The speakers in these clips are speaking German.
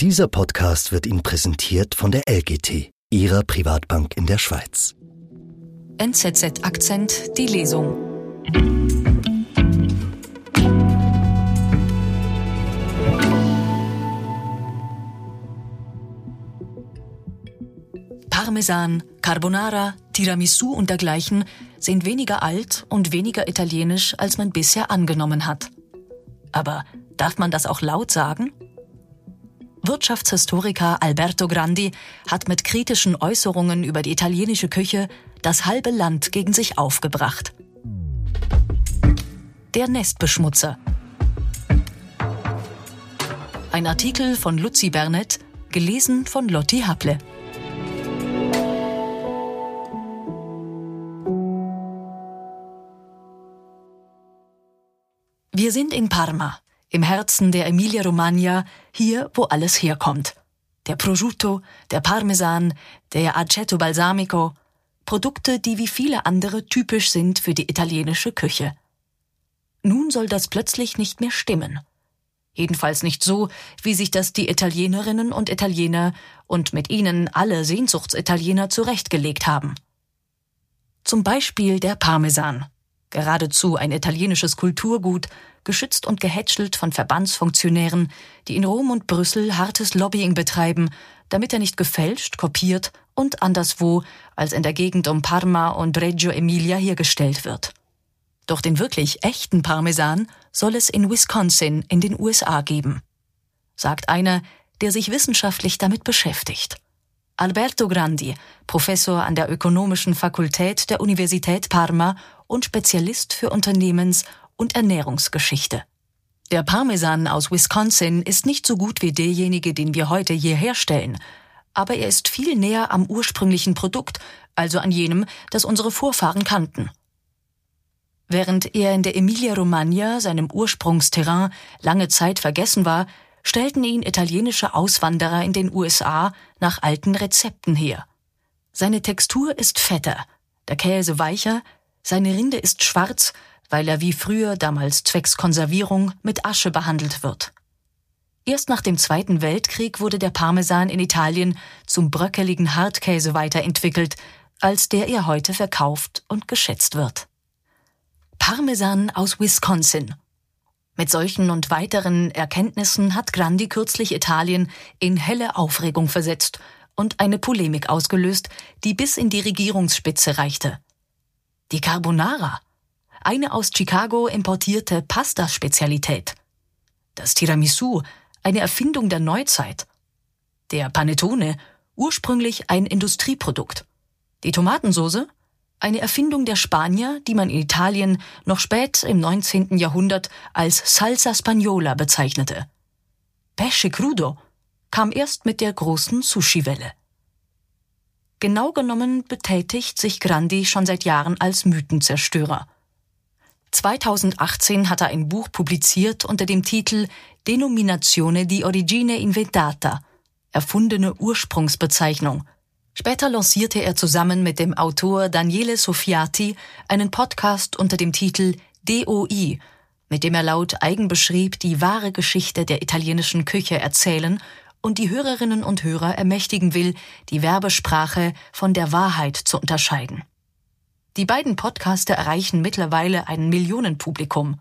Dieser Podcast wird Ihnen präsentiert von der LGT, Ihrer Privatbank in der Schweiz. NZZ Akzent, die Lesung. Parmesan, Carbonara, Tiramisu und dergleichen sind weniger alt und weniger italienisch, als man bisher angenommen hat. Aber darf man das auch laut sagen? Wirtschaftshistoriker Alberto Grandi hat mit kritischen Äußerungen über die italienische Küche das halbe Land gegen sich aufgebracht. Der Nestbeschmutzer. Ein Artikel von Luzi Bernet, gelesen von Lotti Haple. Wir sind in Parma, im Herzen der Emilia-Romagna, hier, wo alles herkommt. Der Prosciutto, der Parmesan, der Aceto Balsamico, Produkte, die wie viele andere typisch sind für die italienische Küche. Nun soll das plötzlich nicht mehr stimmen. Jedenfalls nicht so, wie sich das die Italienerinnen und Italiener und mit ihnen alle Sehnsuchtsitaliener zurechtgelegt haben. Zum Beispiel der Parmesan geradezu ein italienisches Kulturgut, geschützt und gehätschelt von Verbandsfunktionären, die in Rom und Brüssel hartes Lobbying betreiben, damit er nicht gefälscht, kopiert und anderswo als in der Gegend um Parma und Reggio Emilia hergestellt wird. Doch den wirklich echten Parmesan soll es in Wisconsin in den USA geben, sagt einer, der sich wissenschaftlich damit beschäftigt. Alberto Grandi, Professor an der Ökonomischen Fakultät der Universität Parma und Spezialist für Unternehmens- und Ernährungsgeschichte. Der Parmesan aus Wisconsin ist nicht so gut wie derjenige, den wir heute hier herstellen, aber er ist viel näher am ursprünglichen Produkt, also an jenem, das unsere Vorfahren kannten. Während er in der Emilia-Romagna, seinem Ursprungsterrain, lange Zeit vergessen war, stellten ihn italienische Auswanderer in den USA nach alten Rezepten her. Seine Textur ist fetter, der Käse weicher, seine Rinde ist schwarz, weil er wie früher damals zwecks Konservierung mit Asche behandelt wird. Erst nach dem Zweiten Weltkrieg wurde der Parmesan in Italien zum bröckeligen Hartkäse weiterentwickelt, als der er heute verkauft und geschätzt wird. Parmesan aus Wisconsin mit solchen und weiteren Erkenntnissen hat Grandi kürzlich Italien in helle Aufregung versetzt und eine Polemik ausgelöst, die bis in die Regierungsspitze reichte. Die Carbonara, eine aus Chicago importierte Pasta-Spezialität. Das Tiramisu, eine Erfindung der Neuzeit. Der Panettone, ursprünglich ein Industrieprodukt. Die Tomatensauce, eine Erfindung der Spanier, die man in Italien noch spät im 19. Jahrhundert als Salsa Spagnola bezeichnete. Pesce crudo kam erst mit der großen Sushi-Welle. Genau genommen betätigt sich Grandi schon seit Jahren als Mythenzerstörer. 2018 hat er ein Buch publiziert unter dem Titel Denominazione di origine inventata, erfundene Ursprungsbezeichnung – Später lancierte er zusammen mit dem Autor Daniele Soffiati einen Podcast unter dem Titel DOI, mit dem er laut eigen beschrieb, die wahre Geschichte der italienischen Küche erzählen und die Hörerinnen und Hörer ermächtigen will, die Werbesprache von der Wahrheit zu unterscheiden. Die beiden Podcaster erreichen mittlerweile ein Millionenpublikum.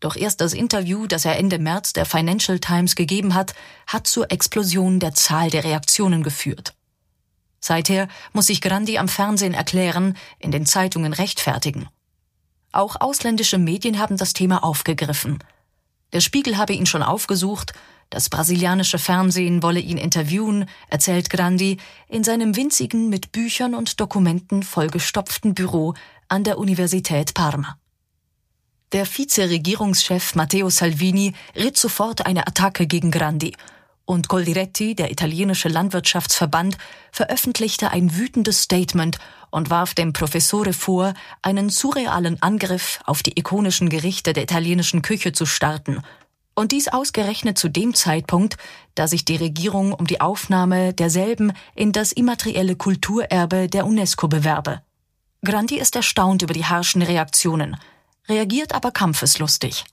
Doch erst das Interview, das er Ende März der Financial Times gegeben hat, hat zur Explosion der Zahl der Reaktionen geführt. Seither muss sich Grandi am Fernsehen erklären, in den Zeitungen rechtfertigen. Auch ausländische Medien haben das Thema aufgegriffen. Der Spiegel habe ihn schon aufgesucht, das brasilianische Fernsehen wolle ihn interviewen, erzählt Grandi in seinem winzigen, mit Büchern und Dokumenten vollgestopften Büro an der Universität Parma. Der Vizeregierungschef Matteo Salvini ritt sofort eine Attacke gegen Grandi und Coldiretti, der italienische Landwirtschaftsverband, veröffentlichte ein wütendes Statement und warf dem Professore vor, einen surrealen Angriff auf die ikonischen Gerichte der italienischen Küche zu starten. Und dies ausgerechnet zu dem Zeitpunkt, da sich die Regierung um die Aufnahme derselben in das immaterielle Kulturerbe der UNESCO bewerbe. Grandi ist erstaunt über die harschen Reaktionen, reagiert aber kampfeslustig.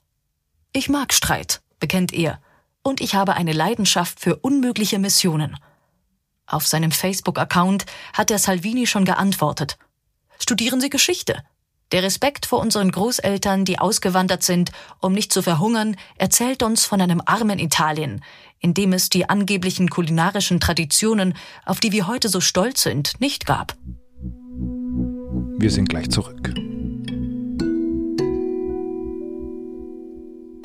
Ich mag Streit, bekennt er und ich habe eine Leidenschaft für unmögliche Missionen. Auf seinem Facebook-Account hat der Salvini schon geantwortet. Studieren Sie Geschichte. Der Respekt vor unseren Großeltern, die ausgewandert sind, um nicht zu verhungern, erzählt uns von einem armen Italien, in dem es die angeblichen kulinarischen Traditionen, auf die wir heute so stolz sind, nicht gab. Wir sind gleich zurück.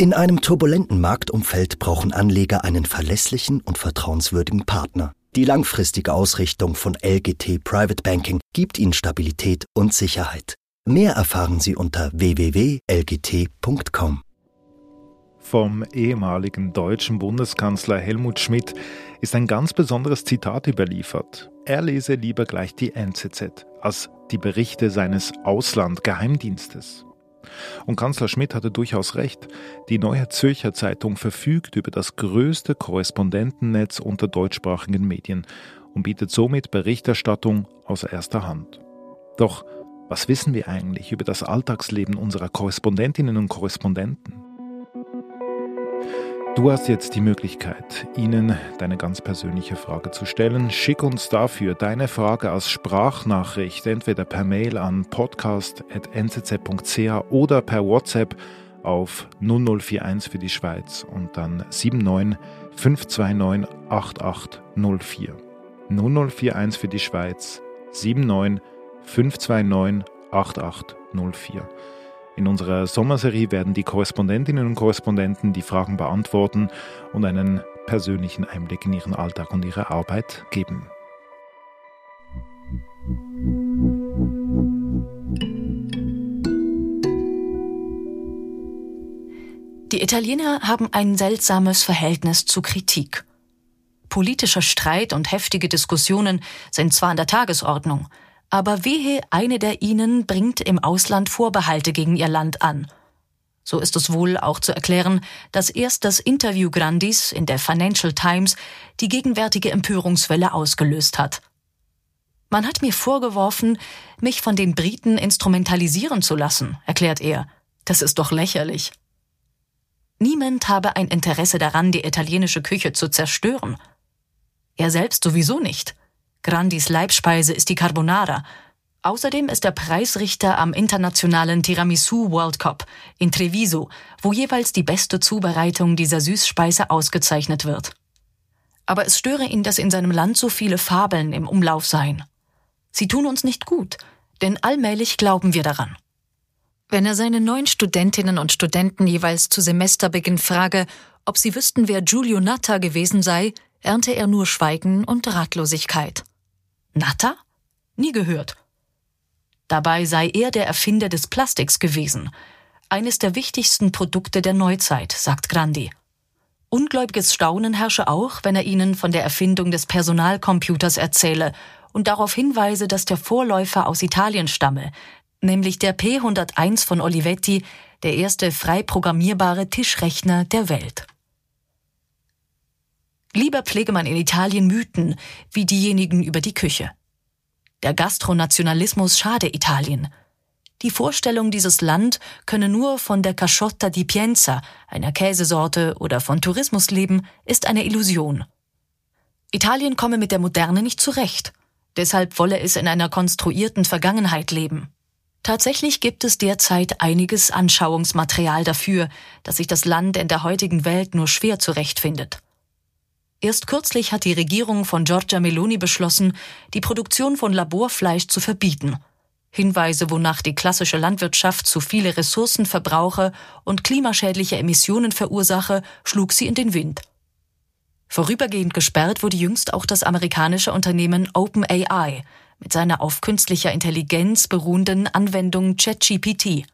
In einem turbulenten Marktumfeld brauchen Anleger einen verlässlichen und vertrauenswürdigen Partner. Die langfristige Ausrichtung von LGT Private Banking gibt Ihnen Stabilität und Sicherheit. Mehr erfahren Sie unter www.lgt.com. Vom ehemaligen deutschen Bundeskanzler Helmut Schmidt ist ein ganz besonderes Zitat überliefert. Er lese lieber gleich die NZZ als die Berichte seines Auslandgeheimdienstes. Und Kanzler Schmidt hatte durchaus recht. Die Neue Zürcher Zeitung verfügt über das größte Korrespondentennetz unter deutschsprachigen Medien und bietet somit Berichterstattung aus erster Hand. Doch was wissen wir eigentlich über das Alltagsleben unserer Korrespondentinnen und Korrespondenten? Du hast jetzt die Möglichkeit, ihnen deine ganz persönliche Frage zu stellen. Schick uns dafür deine Frage als Sprachnachricht entweder per Mail an podcast.nzz.ch oder per WhatsApp auf 0041 für die Schweiz und dann 79 529 8804. 0041 für die Schweiz 79 529 8804. In unserer Sommerserie werden die Korrespondentinnen und Korrespondenten die Fragen beantworten und einen persönlichen Einblick in ihren Alltag und ihre Arbeit geben. Die Italiener haben ein seltsames Verhältnis zu Kritik. Politischer Streit und heftige Diskussionen sind zwar an der Tagesordnung, aber wehe, eine der ihnen bringt im Ausland Vorbehalte gegen ihr Land an. So ist es wohl auch zu erklären, dass erst das Interview Grandis in der Financial Times die gegenwärtige Empörungswelle ausgelöst hat. Man hat mir vorgeworfen, mich von den Briten instrumentalisieren zu lassen, erklärt er. Das ist doch lächerlich. Niemand habe ein Interesse daran, die italienische Küche zu zerstören. Er selbst sowieso nicht. Grandis Leibspeise ist die Carbonara. Außerdem ist er Preisrichter am internationalen Tiramisu World Cup in Treviso, wo jeweils die beste Zubereitung dieser Süßspeise ausgezeichnet wird. Aber es störe ihn, dass in seinem Land so viele Fabeln im Umlauf seien. Sie tun uns nicht gut, denn allmählich glauben wir daran. Wenn er seine neuen Studentinnen und Studenten jeweils zu Semesterbeginn frage, ob sie wüssten, wer Giulio Natta gewesen sei, ernte er nur Schweigen und Ratlosigkeit. Natter? Nie gehört. Dabei sei er der Erfinder des Plastiks gewesen, eines der wichtigsten Produkte der Neuzeit, sagt Grandi. Ungläubiges Staunen herrsche auch, wenn er ihnen von der Erfindung des Personalcomputers erzähle und darauf hinweise, dass der Vorläufer aus Italien stamme, nämlich der P101 von Olivetti, der erste frei programmierbare Tischrechner der Welt. Lieber pflege man in Italien Mythen wie diejenigen über die Küche. Der Gastronationalismus schade Italien. Die Vorstellung, dieses Land könne nur von der Casciotta di Pienza, einer Käsesorte, oder von Tourismus leben, ist eine Illusion. Italien komme mit der Moderne nicht zurecht. Deshalb wolle es in einer konstruierten Vergangenheit leben. Tatsächlich gibt es derzeit einiges Anschauungsmaterial dafür, dass sich das Land in der heutigen Welt nur schwer zurechtfindet. Erst kürzlich hat die Regierung von Giorgia Meloni beschlossen, die Produktion von Laborfleisch zu verbieten. Hinweise, wonach die klassische Landwirtschaft zu viele Ressourcen verbrauche und klimaschädliche Emissionen verursache, schlug sie in den Wind. Vorübergehend gesperrt wurde jüngst auch das amerikanische Unternehmen OpenAI mit seiner auf künstlicher Intelligenz beruhenden Anwendung ChatGPT.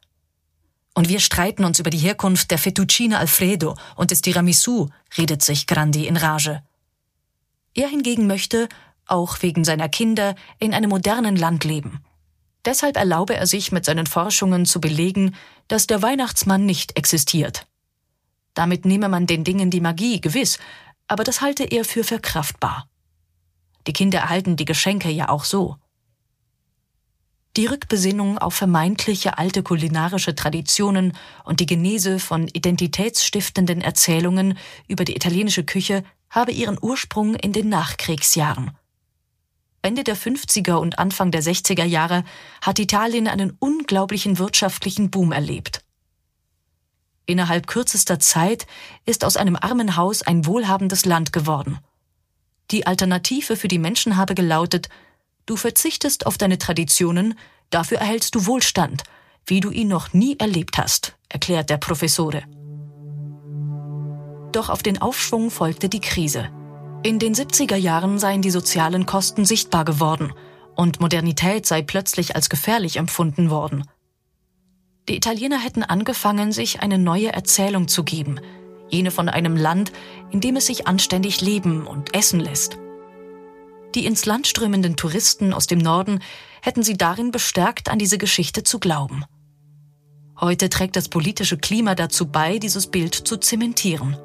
Und wir streiten uns über die Herkunft der Fettuccine Alfredo und des Tiramisu, redet sich Grandi in Rage. Er hingegen möchte, auch wegen seiner Kinder, in einem modernen Land leben. Deshalb erlaube er sich mit seinen Forschungen zu belegen, dass der Weihnachtsmann nicht existiert. Damit nehme man den Dingen die Magie, gewiss, aber das halte er für verkraftbar. Die Kinder erhalten die Geschenke ja auch so. Die Rückbesinnung auf vermeintliche alte kulinarische Traditionen und die Genese von identitätsstiftenden Erzählungen über die italienische Küche habe ihren Ursprung in den Nachkriegsjahren. Ende der 50er und Anfang der 60er Jahre hat Italien einen unglaublichen wirtschaftlichen Boom erlebt. Innerhalb kürzester Zeit ist aus einem armen Haus ein wohlhabendes Land geworden. Die Alternative für die Menschen habe gelautet, du verzichtest auf deine Traditionen, dafür erhältst du Wohlstand, wie du ihn noch nie erlebt hast, erklärt der Professore. Doch auf den Aufschwung folgte die Krise. In den 70er Jahren seien die sozialen Kosten sichtbar geworden und Modernität sei plötzlich als gefährlich empfunden worden. Die Italiener hätten angefangen, sich eine neue Erzählung zu geben, jene von einem Land, in dem es sich anständig leben und essen lässt. Die ins Land strömenden Touristen aus dem Norden hätten sie darin bestärkt, an diese Geschichte zu glauben. Heute trägt das politische Klima dazu bei, dieses Bild zu zementieren.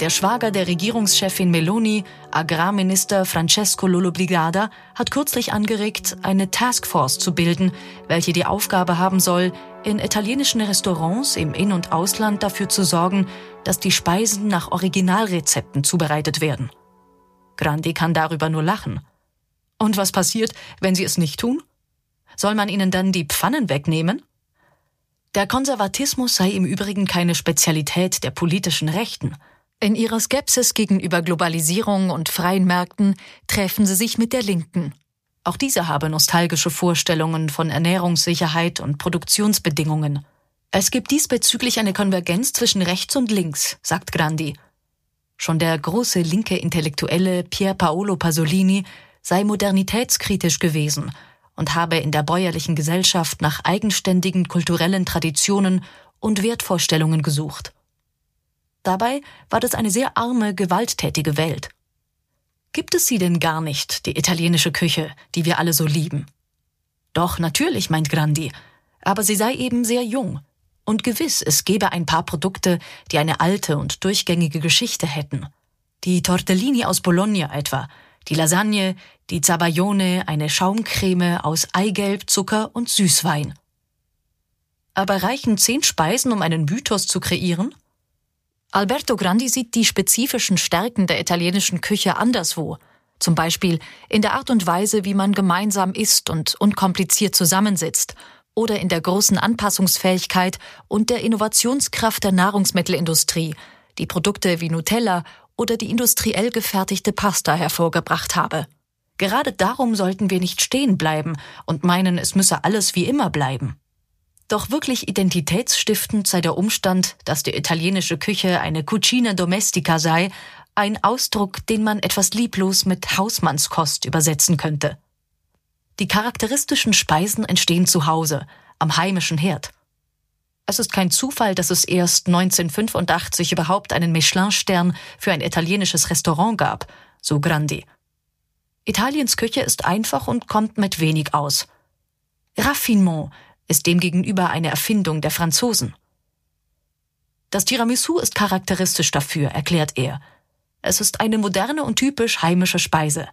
Der Schwager der Regierungschefin Meloni, Agrarminister Francesco Lollobrigada, hat kürzlich angeregt, eine Taskforce zu bilden, welche die Aufgabe haben soll, in italienischen Restaurants im In- und Ausland dafür zu sorgen, dass die Speisen nach Originalrezepten zubereitet werden. Grandi kann darüber nur lachen. Und was passiert, wenn sie es nicht tun? Soll man ihnen dann die Pfannen wegnehmen? Der Konservatismus sei im Übrigen keine Spezialität der politischen Rechten. In ihrer Skepsis gegenüber Globalisierung und freien Märkten treffen sie sich mit der Linken. Auch diese habe nostalgische Vorstellungen von Ernährungssicherheit und Produktionsbedingungen. Es gibt diesbezüglich eine Konvergenz zwischen rechts und links, sagt Grandi. Schon der große linke Intellektuelle Pier Paolo Pasolini sei modernitätskritisch gewesen und habe in der bäuerlichen Gesellschaft nach eigenständigen kulturellen Traditionen und Wertvorstellungen gesucht. Dabei war das eine sehr arme, gewalttätige Welt. Gibt es sie denn gar nicht, die italienische Küche, die wir alle so lieben? Doch, natürlich, meint Grandi, aber sie sei eben sehr jung. Und gewiss, es gäbe ein paar Produkte, die eine alte und durchgängige Geschichte hätten. Die Tortellini aus Bologna etwa, die Lasagne, die Zabayone, eine Schaumcreme aus Eigelb, Zucker und Süßwein. Aber reichen zehn Speisen, um einen Mythos zu kreieren? Alberto Grandi sieht die spezifischen Stärken der italienischen Küche anderswo. Zum Beispiel in der Art und Weise, wie man gemeinsam isst und unkompliziert zusammensitzt. Oder in der großen Anpassungsfähigkeit und der Innovationskraft der Nahrungsmittelindustrie, die Produkte wie Nutella oder die industriell gefertigte Pasta hervorgebracht habe. Gerade darum sollten wir nicht stehen bleiben und meinen, es müsse alles wie immer bleiben. Doch wirklich identitätsstiftend sei der Umstand, dass die italienische Küche eine Cucina domestica sei, ein Ausdruck, den man etwas lieblos mit Hausmannskost übersetzen könnte. Die charakteristischen Speisen entstehen zu Hause, am heimischen Herd. Es ist kein Zufall, dass es erst 1985 überhaupt einen Michelin-Stern für ein italienisches Restaurant gab, so Grandi. Italiens Küche ist einfach und kommt mit wenig aus. Raffinement ist demgegenüber eine Erfindung der Franzosen. Das Tiramisu ist charakteristisch dafür, erklärt er. Es ist eine moderne und typisch heimische Speise.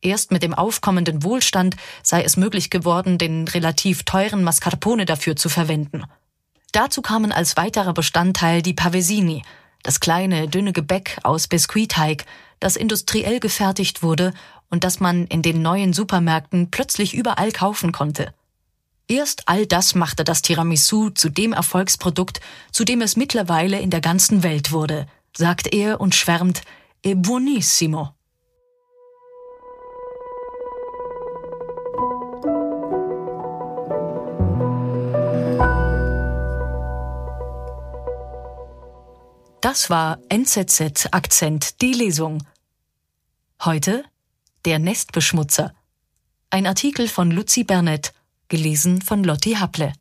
Erst mit dem aufkommenden Wohlstand sei es möglich geworden, den relativ teuren Mascarpone dafür zu verwenden. Dazu kamen als weiterer Bestandteil die Pavesini, das kleine, dünne Gebäck aus Biskuitteig, das industriell gefertigt wurde und das man in den neuen Supermärkten plötzlich überall kaufen konnte. Erst all das machte das Tiramisu zu dem Erfolgsprodukt, zu dem es mittlerweile in der ganzen Welt wurde, sagt er und schwärmt, e buonissimo. Das war NZZ Akzent die Lesung. Heute der Nestbeschmutzer. Ein Artikel von Luzi Bernett gelesen von Lotti Haple.